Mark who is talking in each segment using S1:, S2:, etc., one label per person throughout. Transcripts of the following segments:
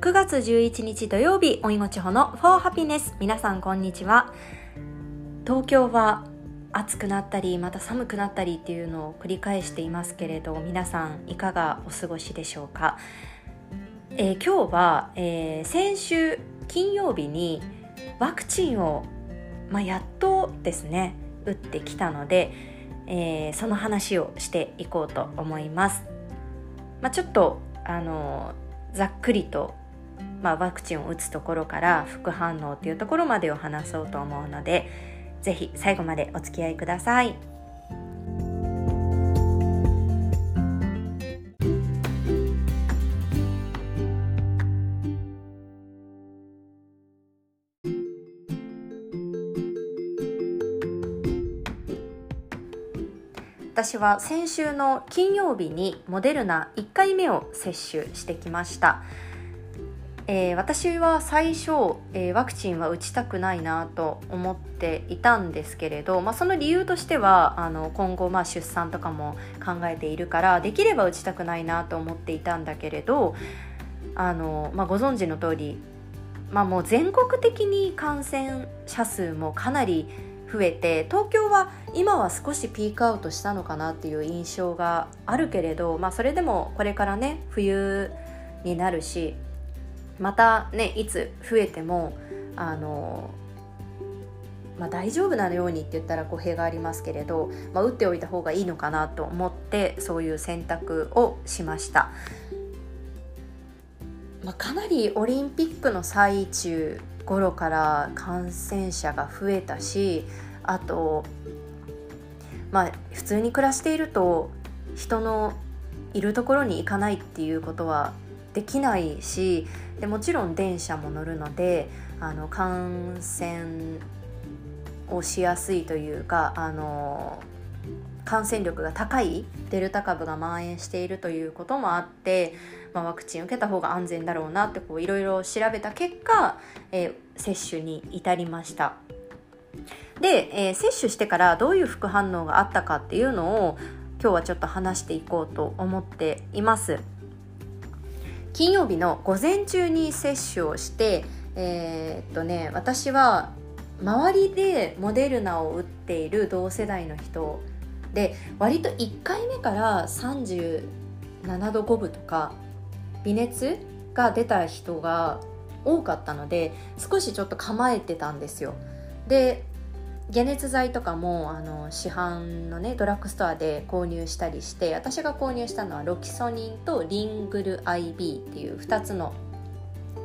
S1: 9月11日土曜日おいごちほの For Happiness 皆さんこんにちは。東京は暑くなったりまた寒くなったりっていうのを繰り返していますけれど皆さんいかがお過ごしでしょうか、えー、今日は、えー、先週金曜日にワクチンを、まあ、やっとですね打ってきたので、えー、その話をしていこうと思います、まあ、ちょっとあのざっくりと、まあ、ワクチンを打つところから副反応というところまでを話そうと思うのでぜひ最後までお付き合いください。私は先週の金曜日にモデルナ1回目を接種してきました、えー、私は最初、えー、ワクチンは打ちたくないなと思っていたんですけれど、まあ、その理由としてはあの今後まあ出産とかも考えているからできれば打ちたくないなと思っていたんだけれどあの、まあ、ご存知の通りまあ、もう全国的に感染者数もかなり増えて東京は今は少しピークアウトしたのかなっていう印象があるけれど、まあ、それでもこれからね冬になるしまたねいつ増えてもあの、まあ、大丈夫なようにって言ったら語弊がありますけれど、まあ、打っておいた方がいいのかなと思ってそういう選択をしました。まあ、かなりオリンピックの最中頃から感染者が増えたしあとまあ普通に暮らしていると人のいるところに行かないっていうことはできないしでもちろん電車も乗るのであの感染をしやすいというかあの感染力が高いデルタ株が蔓延しているということもあって、まあ、ワクチン受けた方が安全だろうなっていろいろ調べた結果、えー、接種に至りました。で、えー、接種してからどういう副反応があったかっていうのを今日はちょっと話していこうと思っています。金曜日の午前中に接種をして、えー、っとね私は周りでモデルナを打っている同世代の人で割と1回目から37度5分とか微熱が出た人が多かったので少しちょっと構えてたんですよ。で解熱剤とかもあの市販のねドラッグストアで購入したりして私が購入したのはロキソニンとリングル IB っていう2つの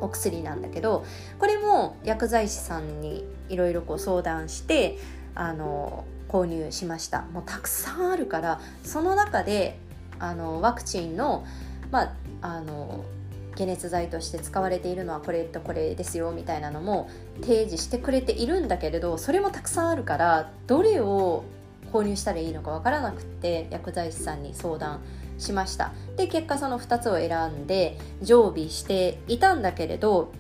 S1: お薬なんだけどこれも薬剤師さんにいろいろ相談してあの購入しました。もうたくさんあるからその中であのワクチンの,、まあ、あの解熱剤として使われているのはこれとこれですよみたいなのも提示してくれているんだけれどそれもたくさんあるからどれを購入したらいいのか分からなくって薬剤師さんに相談。しましたで結果その2つを選んで常備していたんだけれど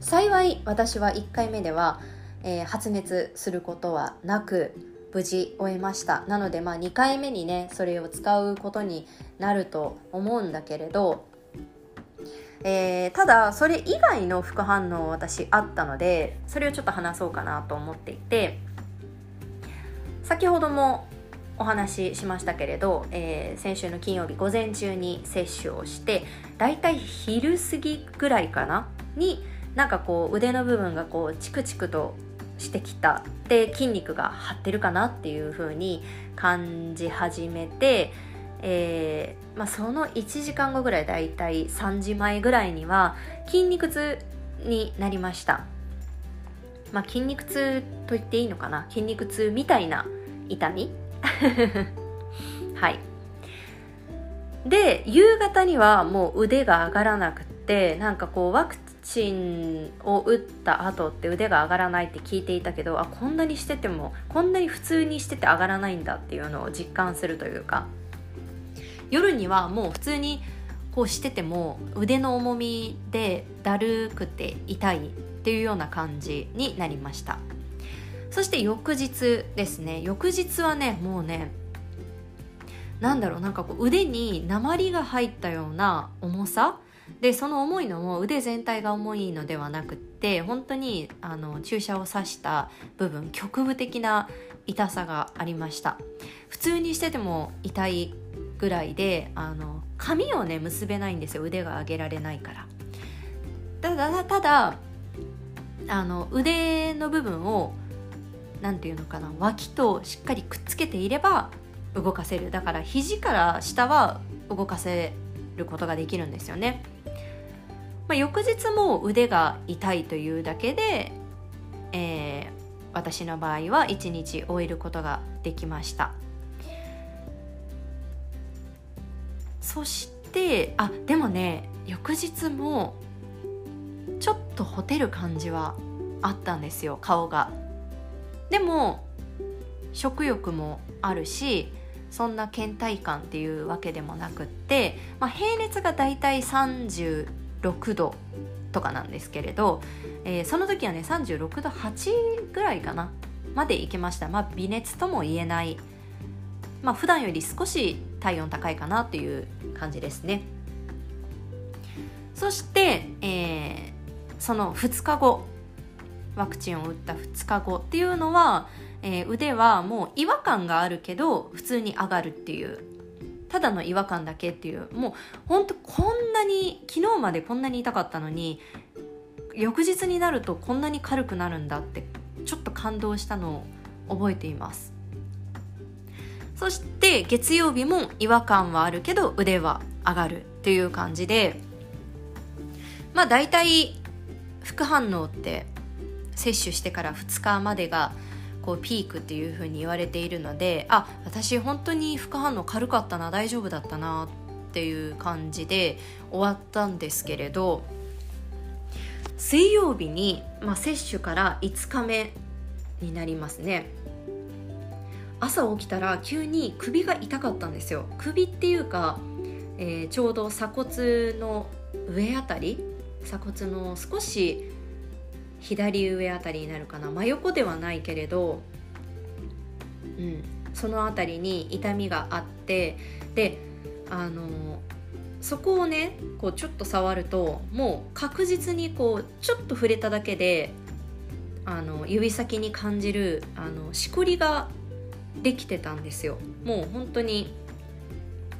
S1: 幸い私は1回目では、えー、発熱することはなく無事終えました。なのでまあ2回目にねそれを使うことになると思うんだけれど、えー、ただそれ以外の副反応私あったのでそれをちょっと話そうかなと思っていて先ほどもお話ししましたけれど、えー、先週の金曜日午前中に接種をしてだいたい昼過ぎぐらいかなになんかこう腕の部分がこうチクチクとしてきたで筋肉が張ってるかなっていう風に感じ始めて、えー、まあ、その1時間後ぐらいだいたい3時前ぐらいには筋肉痛になりました、まあ、筋肉痛と言っていいのかな？筋肉痛みたいな痛み？はい。で夕方にはもう腕が上がらなくってなんかこうワクチンを打った後って腕が上がらないって聞いていたけどあこんなにしててもこんなに普通にしてて上がらないんだっていうのを実感するというか。夜にはもう普通にこうしてても腕の重みでだるくて痛いっていうような感じになりました。そして翌日ですね。翌日はねもうねなんだろうなんかこう腕に鉛が入ったような重さ。でその重いのも腕全体が重いのではなくって本当にあの注射を刺した部分局部的な痛さがありました。普通にしてても痛いぐらいであの髪をね結べないんですよ。腕が上げられないから。ただただあの腕の部分を何て言うのかな脇としっかりくっつけていれば動かせる。だから肘から下は動かせることができるんですよね、まあ、翌日も腕が痛いというだけで、えー、私の場合は1日終えることができました。そしてあでもね翌日もちょっとほてる感じはあったんですよ顔が。でも食欲もあるしそんな倦怠感っていうわけでもなくって、まあ、平熱がだいたい36度とかなんですけれど、えー、その時はね36度8ぐらいかなまで行けました。まあ微熱とも言えないまあ普段より少し体温高いかなっていう感じですね。そして、えー、その2日後ワクチンを打った2日後っていうのは、えー、腕はもう違和感があるけど普通に上がるっていうただの違和感だけっていうもうほんとこんなに昨日までこんなに痛かったのに翌日になるとこんなに軽くなるんだってちょっと感動したのを覚えています。そして月曜日も違和感はあるけど腕は上がるっていう感じでまあ大体副反応って接種してから2日までがこうピークっていう風に言われているのであ私本当に副反応軽かったな大丈夫だったなっていう感じで終わったんですけれど水曜日に、まあ、接種から5日目になりますね。朝起きたら急に首が痛かったんですよ。首っていうか、えー、ちょうど鎖骨の上あたり鎖骨の少し左上あたりになるかな。真横ではないけれど、うん、その辺りに痛みがあってであのそこをねこうちょっと触るともう確実にこうちょっと触れただけであの指先に感じるあのしこりができてたんですよ。もう本当に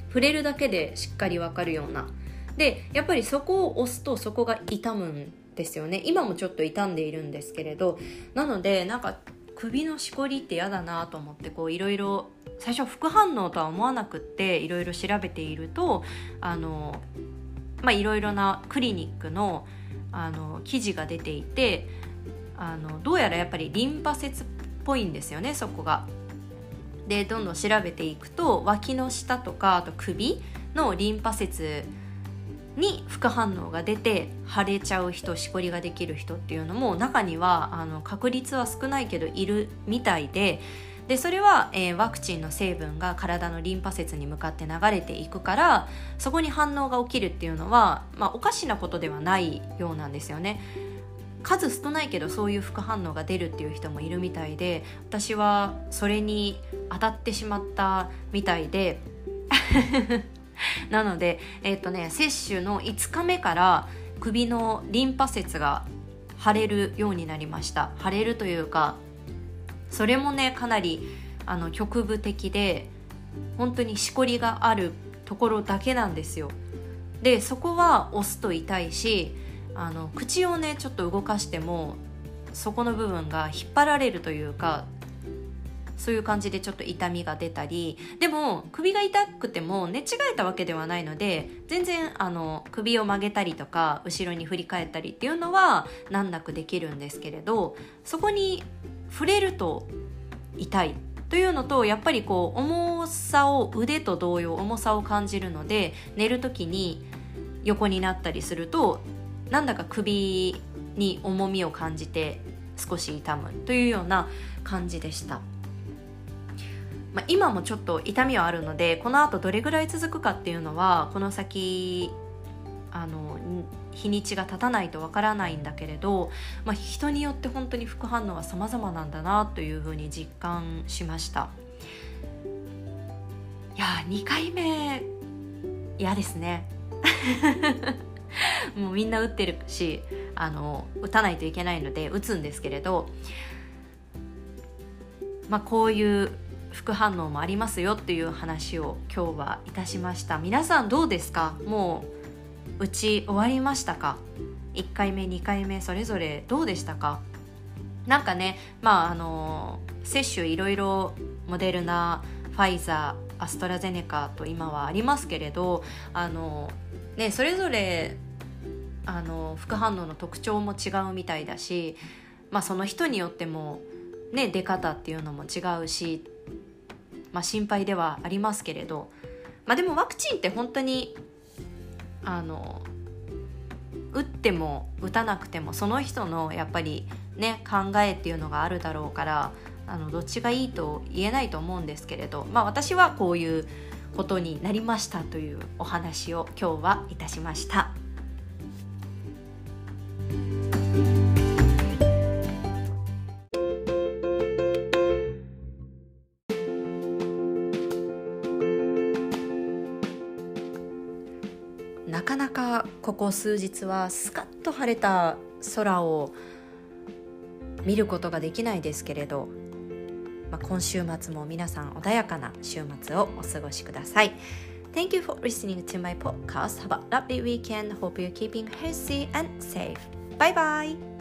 S1: 触れるだけでしっかりわかるような。でやっぱりそこを押すとそこが痛むんですよね。今もちょっと傷んでいるんですけれどなのでなんか首のしこりって嫌だなと思ってこういろいろ最初副反応とは思わなくっていろいろ調べているとあのまあいろいろなクリニックのあの記事が出ていてあのどうやらやっぱりリンパ節っぽいんですよねそこが。でどんどん調べていくと脇の下とかあと首のリンパ節に副反応が出て腫れちゃう人しこりができる人っていうのも中にはあの確率は少ないけどいるみたいででそれは、えー、ワクチンの成分が体のリンパ節に向かって流れていくからそこに反応が起きるっていうのは、まあ、おかしなことではないようなんですよね。数少ないけどそういう副反応が出るっていう人もいるみたいで私はそれに当たってしまったみたいで なので、えっ、とね、接種の5日目から首のリンパ節が腫れるようになりました。腫れるというかそれもねかなりあの局部的で本当にしこりがあるところだけなんですよ。でそこは押すと痛いしあの口をねちょっと動かしてもそこの部分が引っ張られるというかそういう感じでちょっと痛みが出たりでも首が痛くても寝違えたわけではないので全然あの首を曲げたりとか後ろに振り返ったりっていうのは難なくできるんですけれどそこに触れると痛いというのとやっぱりこう重さを腕と同様重さを感じるので寝る時に横になったりするとなんだか首に重みを感じて少し痛むというような感じでした。まあ、今もちょっと痛みはあるのでこのあとどれぐらい続くかっていうのはこの先あの日にちが経たないとわからないんだけれど、まあ、人によって本当に副反応は様々なんだなというふうに実感しましたいや2回目嫌ですね もうみんな打ってるしあの打たないといけないので打つんですけれど、まあ、こういう副反応もありますよっていう話を今日はいたしました。皆さんどうですか？もう打ち終わりましたか？1回目2回目それぞれどうでしたか？なんかねまああの接種いろいろモデルナファイザーアストラゼネカと今はありますけれどあの、ね、それぞれあの副反応の特徴も違うみたいだし、まあ、その人によっても、ね、出方っていうのも違うしまあ、心配ではありますけれど、まあ、でもワクチンって本当にあの打っても打たなくてもその人のやっぱりね考えっていうのがあるだろうからあのどっちがいいと言えないと思うんですけれど、まあ、私はこういうことになりましたというお話を今日はいたしました。なかなかここ数日はスカッと晴れた空を見ることができないですけれど、まあ、今週末も皆さん穏やかな週末をお過ごしください。Thank you for listening to my podcast. Have a lovely weekend. Hope you're keeping healthy and safe. Bye bye.